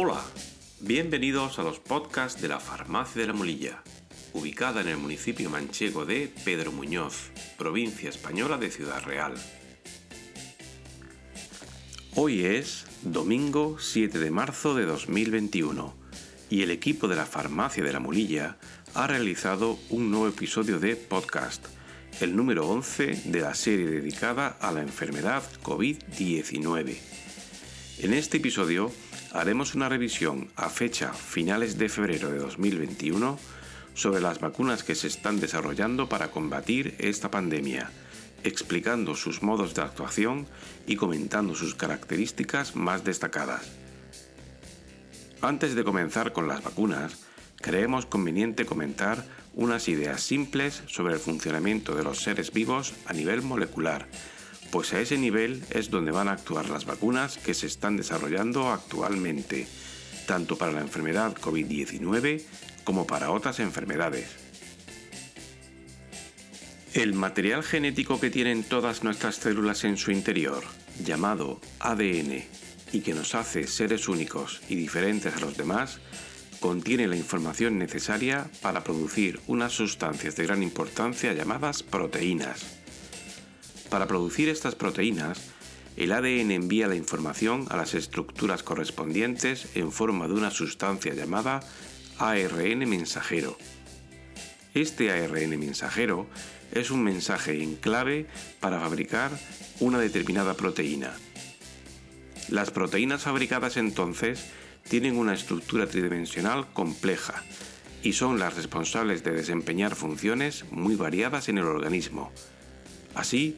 Hola, bienvenidos a los podcasts de la Farmacia de la Molilla, ubicada en el municipio manchego de Pedro Muñoz, provincia española de Ciudad Real. Hoy es domingo 7 de marzo de 2021 y el equipo de la Farmacia de la Molilla ha realizado un nuevo episodio de podcast, el número 11 de la serie dedicada a la enfermedad COVID-19. En este episodio haremos una revisión a fecha finales de febrero de 2021 sobre las vacunas que se están desarrollando para combatir esta pandemia, explicando sus modos de actuación y comentando sus características más destacadas. Antes de comenzar con las vacunas, creemos conveniente comentar unas ideas simples sobre el funcionamiento de los seres vivos a nivel molecular, pues a ese nivel es donde van a actuar las vacunas que se están desarrollando actualmente, tanto para la enfermedad COVID-19 como para otras enfermedades. El material genético que tienen todas nuestras células en su interior, llamado ADN, y que nos hace seres únicos y diferentes a los demás, contiene la información necesaria para producir unas sustancias de gran importancia llamadas proteínas. Para producir estas proteínas, el ADN envía la información a las estructuras correspondientes en forma de una sustancia llamada ARN mensajero. Este ARN mensajero es un mensaje en clave para fabricar una determinada proteína. Las proteínas fabricadas entonces tienen una estructura tridimensional compleja y son las responsables de desempeñar funciones muy variadas en el organismo. Así,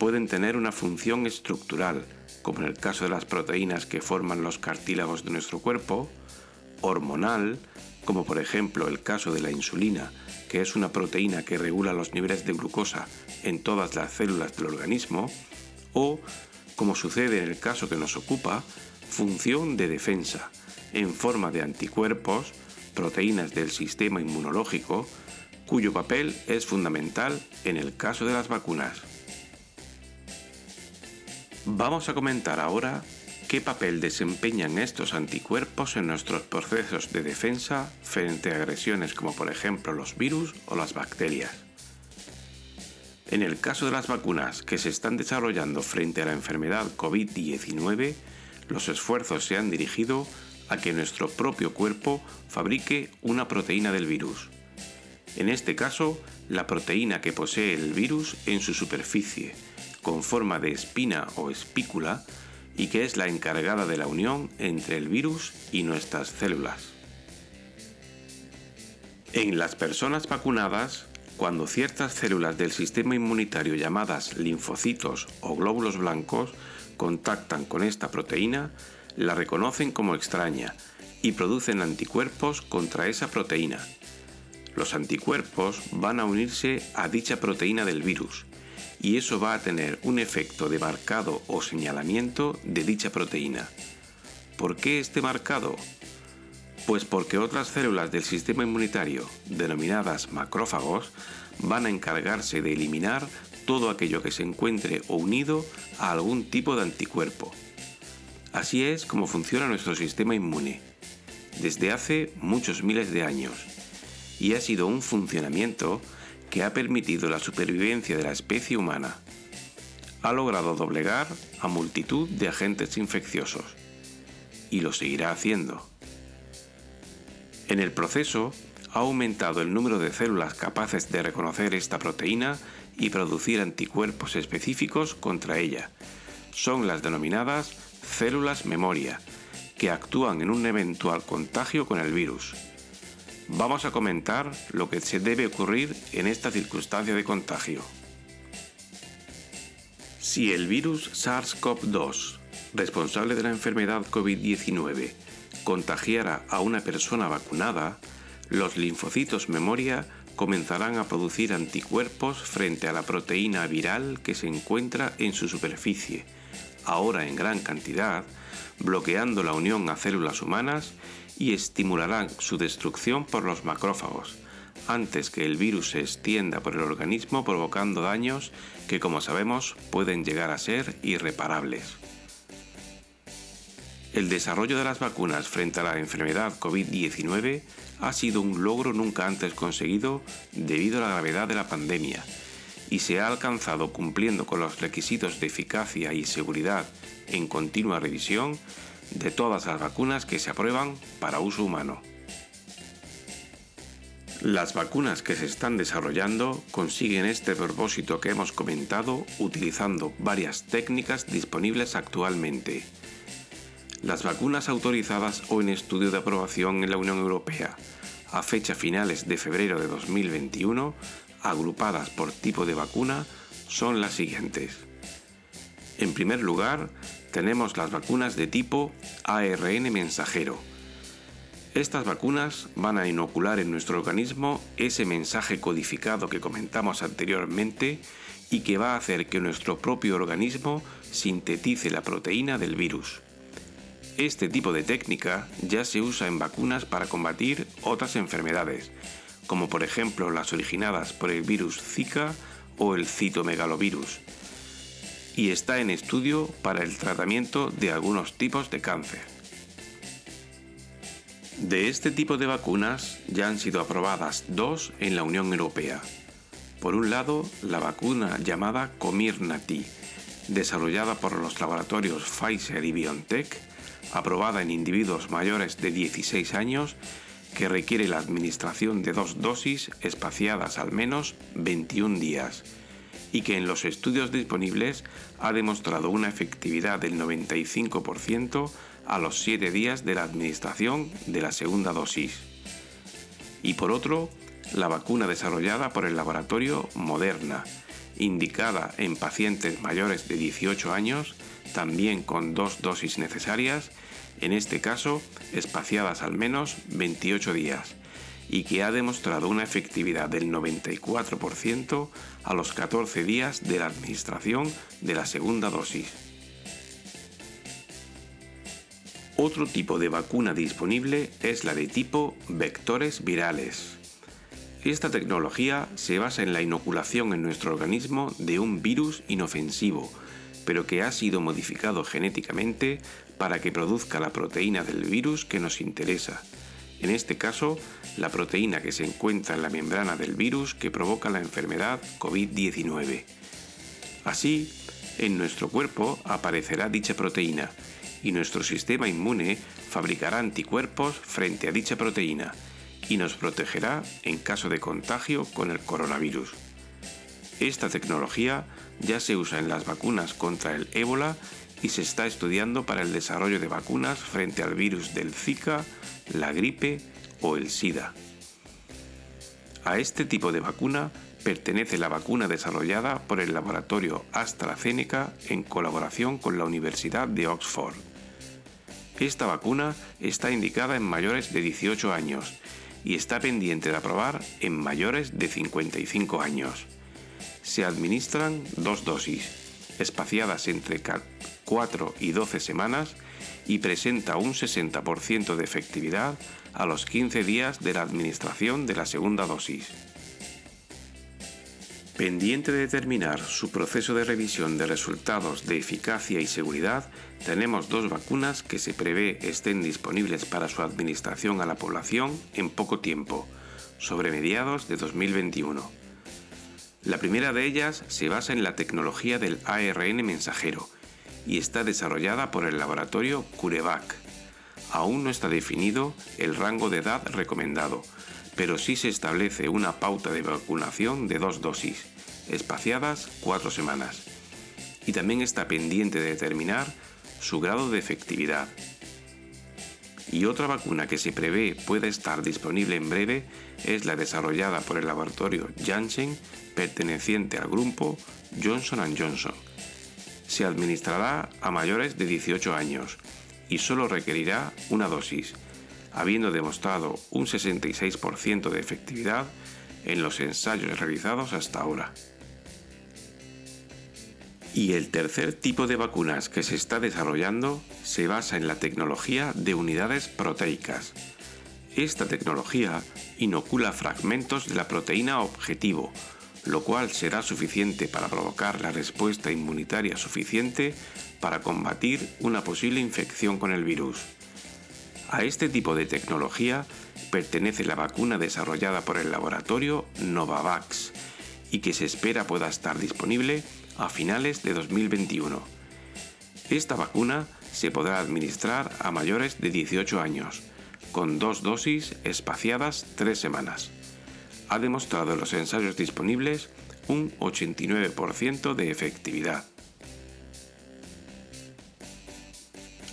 pueden tener una función estructural, como en el caso de las proteínas que forman los cartílagos de nuestro cuerpo, hormonal, como por ejemplo el caso de la insulina, que es una proteína que regula los niveles de glucosa en todas las células del organismo, o, como sucede en el caso que nos ocupa, función de defensa, en forma de anticuerpos, proteínas del sistema inmunológico, cuyo papel es fundamental en el caso de las vacunas. Vamos a comentar ahora qué papel desempeñan estos anticuerpos en nuestros procesos de defensa frente a agresiones como por ejemplo los virus o las bacterias. En el caso de las vacunas que se están desarrollando frente a la enfermedad COVID-19, los esfuerzos se han dirigido a que nuestro propio cuerpo fabrique una proteína del virus. En este caso, la proteína que posee el virus en su superficie, con forma de espina o espícula, y que es la encargada de la unión entre el virus y nuestras células. En las personas vacunadas, cuando ciertas células del sistema inmunitario llamadas linfocitos o glóbulos blancos contactan con esta proteína, la reconocen como extraña y producen anticuerpos contra esa proteína. Los anticuerpos van a unirse a dicha proteína del virus y eso va a tener un efecto de marcado o señalamiento de dicha proteína. ¿Por qué este marcado? Pues porque otras células del sistema inmunitario, denominadas macrófagos, van a encargarse de eliminar todo aquello que se encuentre unido a algún tipo de anticuerpo. Así es como funciona nuestro sistema inmune, desde hace muchos miles de años, y ha sido un funcionamiento que ha permitido la supervivencia de la especie humana. Ha logrado doblegar a multitud de agentes infecciosos, y lo seguirá haciendo. En el proceso, ha aumentado el número de células capaces de reconocer esta proteína y producir anticuerpos específicos contra ella. Son las denominadas células memoria, que actúan en un eventual contagio con el virus. Vamos a comentar lo que se debe ocurrir en esta circunstancia de contagio. Si el virus SARS-CoV-2, responsable de la enfermedad COVID-19, contagiara a una persona vacunada, los linfocitos memoria comenzarán a producir anticuerpos frente a la proteína viral que se encuentra en su superficie, ahora en gran cantidad, bloqueando la unión a células humanas y estimularán su destrucción por los macrófagos, antes que el virus se extienda por el organismo provocando daños que como sabemos pueden llegar a ser irreparables. El desarrollo de las vacunas frente a la enfermedad COVID-19 ha sido un logro nunca antes conseguido debido a la gravedad de la pandemia y se ha alcanzado cumpliendo con los requisitos de eficacia y seguridad en continua revisión de todas las vacunas que se aprueban para uso humano. Las vacunas que se están desarrollando consiguen este propósito que hemos comentado utilizando varias técnicas disponibles actualmente las vacunas autorizadas o en estudio de aprobación en la Unión Europea a fecha finales de febrero de 2021, agrupadas por tipo de vacuna, son las siguientes. En primer lugar, tenemos las vacunas de tipo ARN mensajero. Estas vacunas van a inocular en nuestro organismo ese mensaje codificado que comentamos anteriormente y que va a hacer que nuestro propio organismo sintetice la proteína del virus. Este tipo de técnica ya se usa en vacunas para combatir otras enfermedades, como por ejemplo las originadas por el virus Zika o el citomegalovirus, y está en estudio para el tratamiento de algunos tipos de cáncer. De este tipo de vacunas ya han sido aprobadas dos en la Unión Europea. Por un lado, la vacuna llamada Comirnaty, desarrollada por los laboratorios Pfizer y BioNTech, aprobada en individuos mayores de 16 años que requiere la administración de dos dosis espaciadas al menos 21 días y que en los estudios disponibles ha demostrado una efectividad del 95% a los 7 días de la administración de la segunda dosis. Y por otro, la vacuna desarrollada por el laboratorio Moderna, indicada en pacientes mayores de 18 años, también con dos dosis necesarias, en este caso espaciadas al menos 28 días, y que ha demostrado una efectividad del 94% a los 14 días de la administración de la segunda dosis. Otro tipo de vacuna disponible es la de tipo vectores virales. Esta tecnología se basa en la inoculación en nuestro organismo de un virus inofensivo, pero que ha sido modificado genéticamente para que produzca la proteína del virus que nos interesa. En este caso, la proteína que se encuentra en la membrana del virus que provoca la enfermedad COVID-19. Así, en nuestro cuerpo aparecerá dicha proteína y nuestro sistema inmune fabricará anticuerpos frente a dicha proteína y nos protegerá en caso de contagio con el coronavirus. Esta tecnología ya se usa en las vacunas contra el ébola y se está estudiando para el desarrollo de vacunas frente al virus del Zika, la gripe o el SIDA. A este tipo de vacuna pertenece la vacuna desarrollada por el laboratorio AstraZeneca en colaboración con la Universidad de Oxford. Esta vacuna está indicada en mayores de 18 años y está pendiente de aprobar en mayores de 55 años se administran dos dosis, espaciadas entre 4 y 12 semanas y presenta un 60% de efectividad a los 15 días de la administración de la segunda dosis. Pendiente de determinar su proceso de revisión de resultados de eficacia y seguridad, tenemos dos vacunas que se prevé estén disponibles para su administración a la población en poco tiempo, sobre mediados de 2021. La primera de ellas se basa en la tecnología del ARN mensajero y está desarrollada por el laboratorio CureVac. Aún no está definido el rango de edad recomendado, pero sí se establece una pauta de vacunación de dos dosis, espaciadas cuatro semanas. Y también está pendiente de determinar su grado de efectividad. Y otra vacuna que se prevé pueda estar disponible en breve es la desarrollada por el laboratorio Janssen perteneciente al grupo Johnson Johnson. Se administrará a mayores de 18 años y solo requerirá una dosis, habiendo demostrado un 66% de efectividad en los ensayos realizados hasta ahora. Y el tercer tipo de vacunas que se está desarrollando se basa en la tecnología de unidades proteicas. Esta tecnología inocula fragmentos de la proteína objetivo, lo cual será suficiente para provocar la respuesta inmunitaria suficiente para combatir una posible infección con el virus. A este tipo de tecnología pertenece la vacuna desarrollada por el laboratorio Novavax y que se espera pueda estar disponible a finales de 2021. Esta vacuna se podrá administrar a mayores de 18 años, con dos dosis espaciadas tres semanas. Ha demostrado en los ensayos disponibles un 89% de efectividad.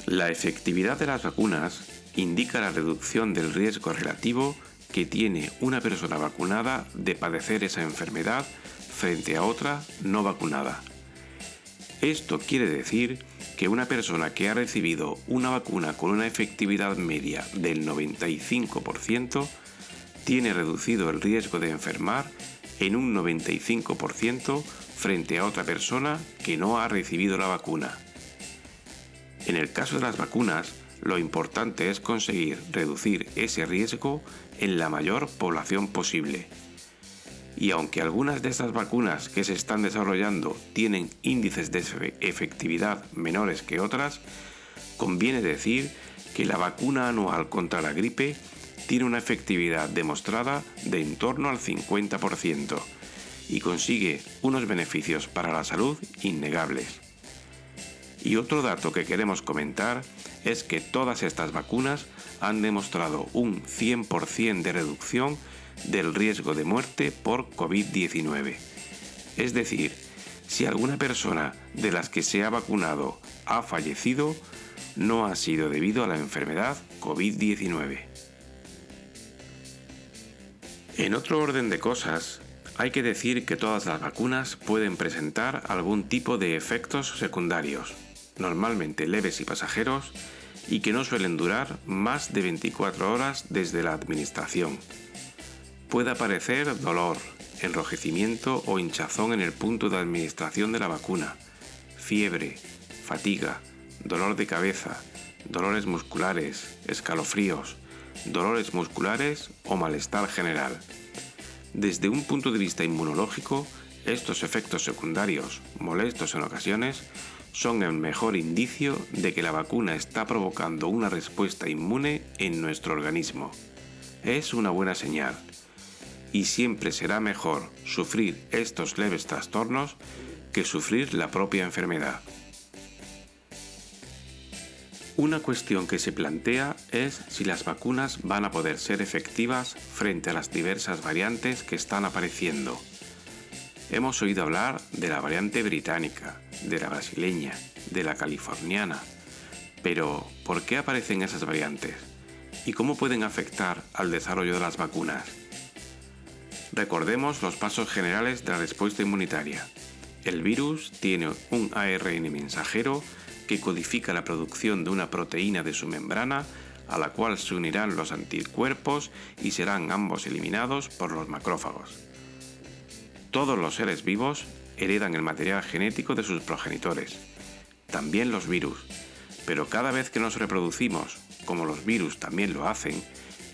La efectividad de las vacunas indica la reducción del riesgo relativo que tiene una persona vacunada de padecer esa enfermedad frente a otra no vacunada. Esto quiere decir que una persona que ha recibido una vacuna con una efectividad media del 95% tiene reducido el riesgo de enfermar en un 95% frente a otra persona que no ha recibido la vacuna. En el caso de las vacunas, lo importante es conseguir reducir ese riesgo en la mayor población posible y aunque algunas de estas vacunas que se están desarrollando tienen índices de efectividad menores que otras, conviene decir que la vacuna anual contra la gripe tiene una efectividad demostrada de en torno al 50% y consigue unos beneficios para la salud innegables. Y otro dato que queremos comentar es que todas estas vacunas han demostrado un 100% de reducción del riesgo de muerte por COVID-19. Es decir, si alguna persona de las que se ha vacunado ha fallecido, no ha sido debido a la enfermedad COVID-19. En otro orden de cosas, hay que decir que todas las vacunas pueden presentar algún tipo de efectos secundarios, normalmente leves y pasajeros, y que no suelen durar más de 24 horas desde la administración. Puede aparecer dolor, enrojecimiento o hinchazón en el punto de administración de la vacuna, fiebre, fatiga, dolor de cabeza, dolores musculares, escalofríos, dolores musculares o malestar general. Desde un punto de vista inmunológico, estos efectos secundarios, molestos en ocasiones, son el mejor indicio de que la vacuna está provocando una respuesta inmune en nuestro organismo. Es una buena señal y siempre será mejor sufrir estos leves trastornos que sufrir la propia enfermedad. Una cuestión que se plantea es si las vacunas van a poder ser efectivas frente a las diversas variantes que están apareciendo. Hemos oído hablar de la variante británica, de la brasileña, de la californiana, pero ¿por qué aparecen esas variantes? ¿Y cómo pueden afectar al desarrollo de las vacunas? Recordemos los pasos generales de la respuesta inmunitaria. El virus tiene un ARN mensajero que codifica la producción de una proteína de su membrana a la cual se unirán los anticuerpos y serán ambos eliminados por los macrófagos. Todos los seres vivos heredan el material genético de sus progenitores, también los virus, pero cada vez que nos reproducimos, como los virus también lo hacen,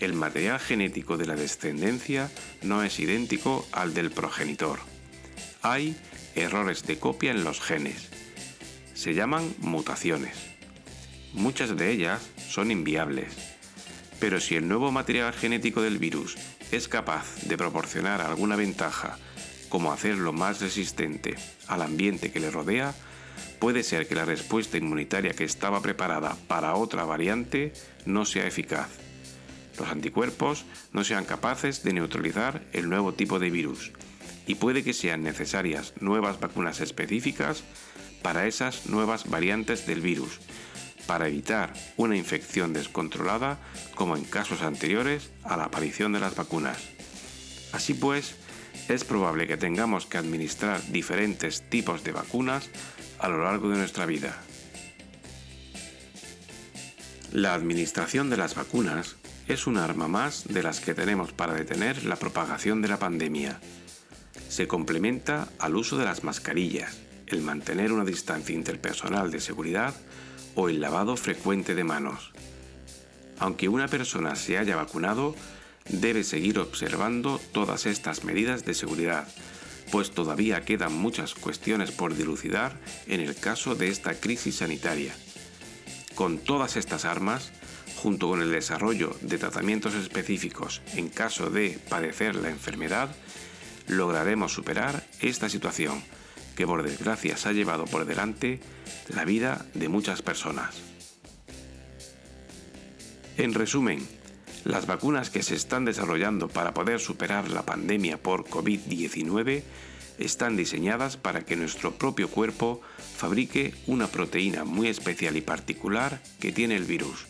el material genético de la descendencia no es idéntico al del progenitor. Hay errores de copia en los genes. Se llaman mutaciones. Muchas de ellas son inviables. Pero si el nuevo material genético del virus es capaz de proporcionar alguna ventaja, como hacerlo más resistente al ambiente que le rodea, puede ser que la respuesta inmunitaria que estaba preparada para otra variante no sea eficaz los anticuerpos no sean capaces de neutralizar el nuevo tipo de virus y puede que sean necesarias nuevas vacunas específicas para esas nuevas variantes del virus, para evitar una infección descontrolada como en casos anteriores a la aparición de las vacunas. Así pues, es probable que tengamos que administrar diferentes tipos de vacunas a lo largo de nuestra vida. La administración de las vacunas es un arma más de las que tenemos para detener la propagación de la pandemia. Se complementa al uso de las mascarillas, el mantener una distancia interpersonal de seguridad o el lavado frecuente de manos. Aunque una persona se haya vacunado, debe seguir observando todas estas medidas de seguridad pues todavía quedan muchas cuestiones por dilucidar en el caso de esta crisis sanitaria. Con todas estas armas, junto con el desarrollo de tratamientos específicos en caso de padecer la enfermedad, lograremos superar esta situación que por desgracia se ha llevado por delante la vida de muchas personas. En resumen, las vacunas que se están desarrollando para poder superar la pandemia por COVID-19 están diseñadas para que nuestro propio cuerpo fabrique una proteína muy especial y particular que tiene el virus.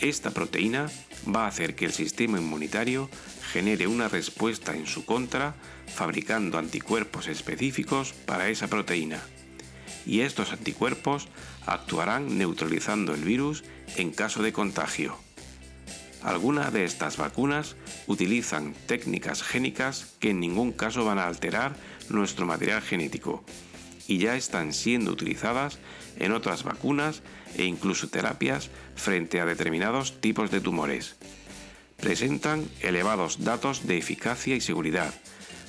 Esta proteína va a hacer que el sistema inmunitario genere una respuesta en su contra fabricando anticuerpos específicos para esa proteína. Y estos anticuerpos actuarán neutralizando el virus en caso de contagio. Algunas de estas vacunas utilizan técnicas génicas que en ningún caso van a alterar nuestro material genético y ya están siendo utilizadas en otras vacunas e incluso terapias frente a determinados tipos de tumores. Presentan elevados datos de eficacia y seguridad,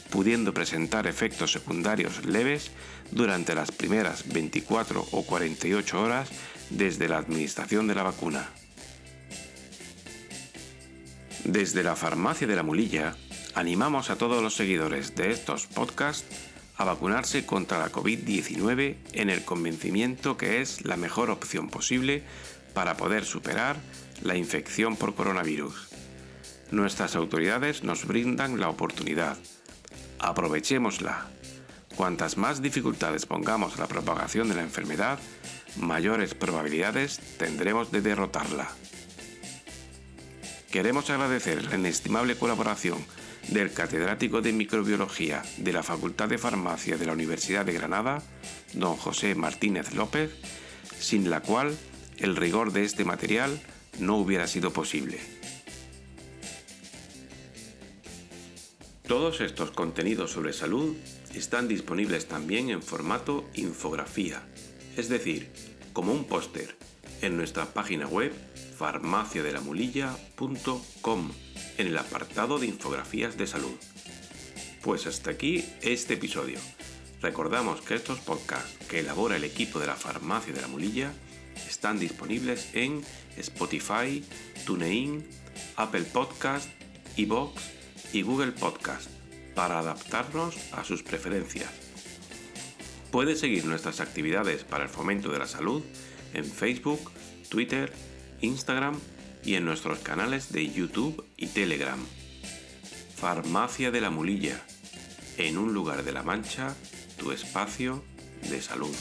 pudiendo presentar efectos secundarios leves durante las primeras 24 o 48 horas desde la administración de la vacuna. Desde la farmacia de la mulilla, animamos a todos los seguidores de estos podcasts a vacunarse contra la COVID-19 en el convencimiento que es la mejor opción posible para poder superar la infección por coronavirus. Nuestras autoridades nos brindan la oportunidad. Aprovechémosla. Cuantas más dificultades pongamos a la propagación de la enfermedad, mayores probabilidades tendremos de derrotarla. Queremos agradecer la inestimable colaboración del catedrático de microbiología de la Facultad de Farmacia de la Universidad de Granada, don José Martínez López, sin la cual el rigor de este material no hubiera sido posible. Todos estos contenidos sobre salud están disponibles también en formato infografía, es decir, como un póster, en nuestra página web farmaciadelamulilla.com en el apartado de infografías de salud. Pues hasta aquí este episodio. Recordamos que estos podcasts que elabora el equipo de la Farmacia de la Mulilla están disponibles en Spotify, TuneIn, Apple Podcast, iBox y Google Podcast para adaptarnos a sus preferencias. Puedes seguir nuestras actividades para el fomento de la salud en Facebook, Twitter, Instagram y en nuestros canales de YouTube y Telegram. Farmacia de la Mulilla, en un lugar de la Mancha, tu espacio de salud.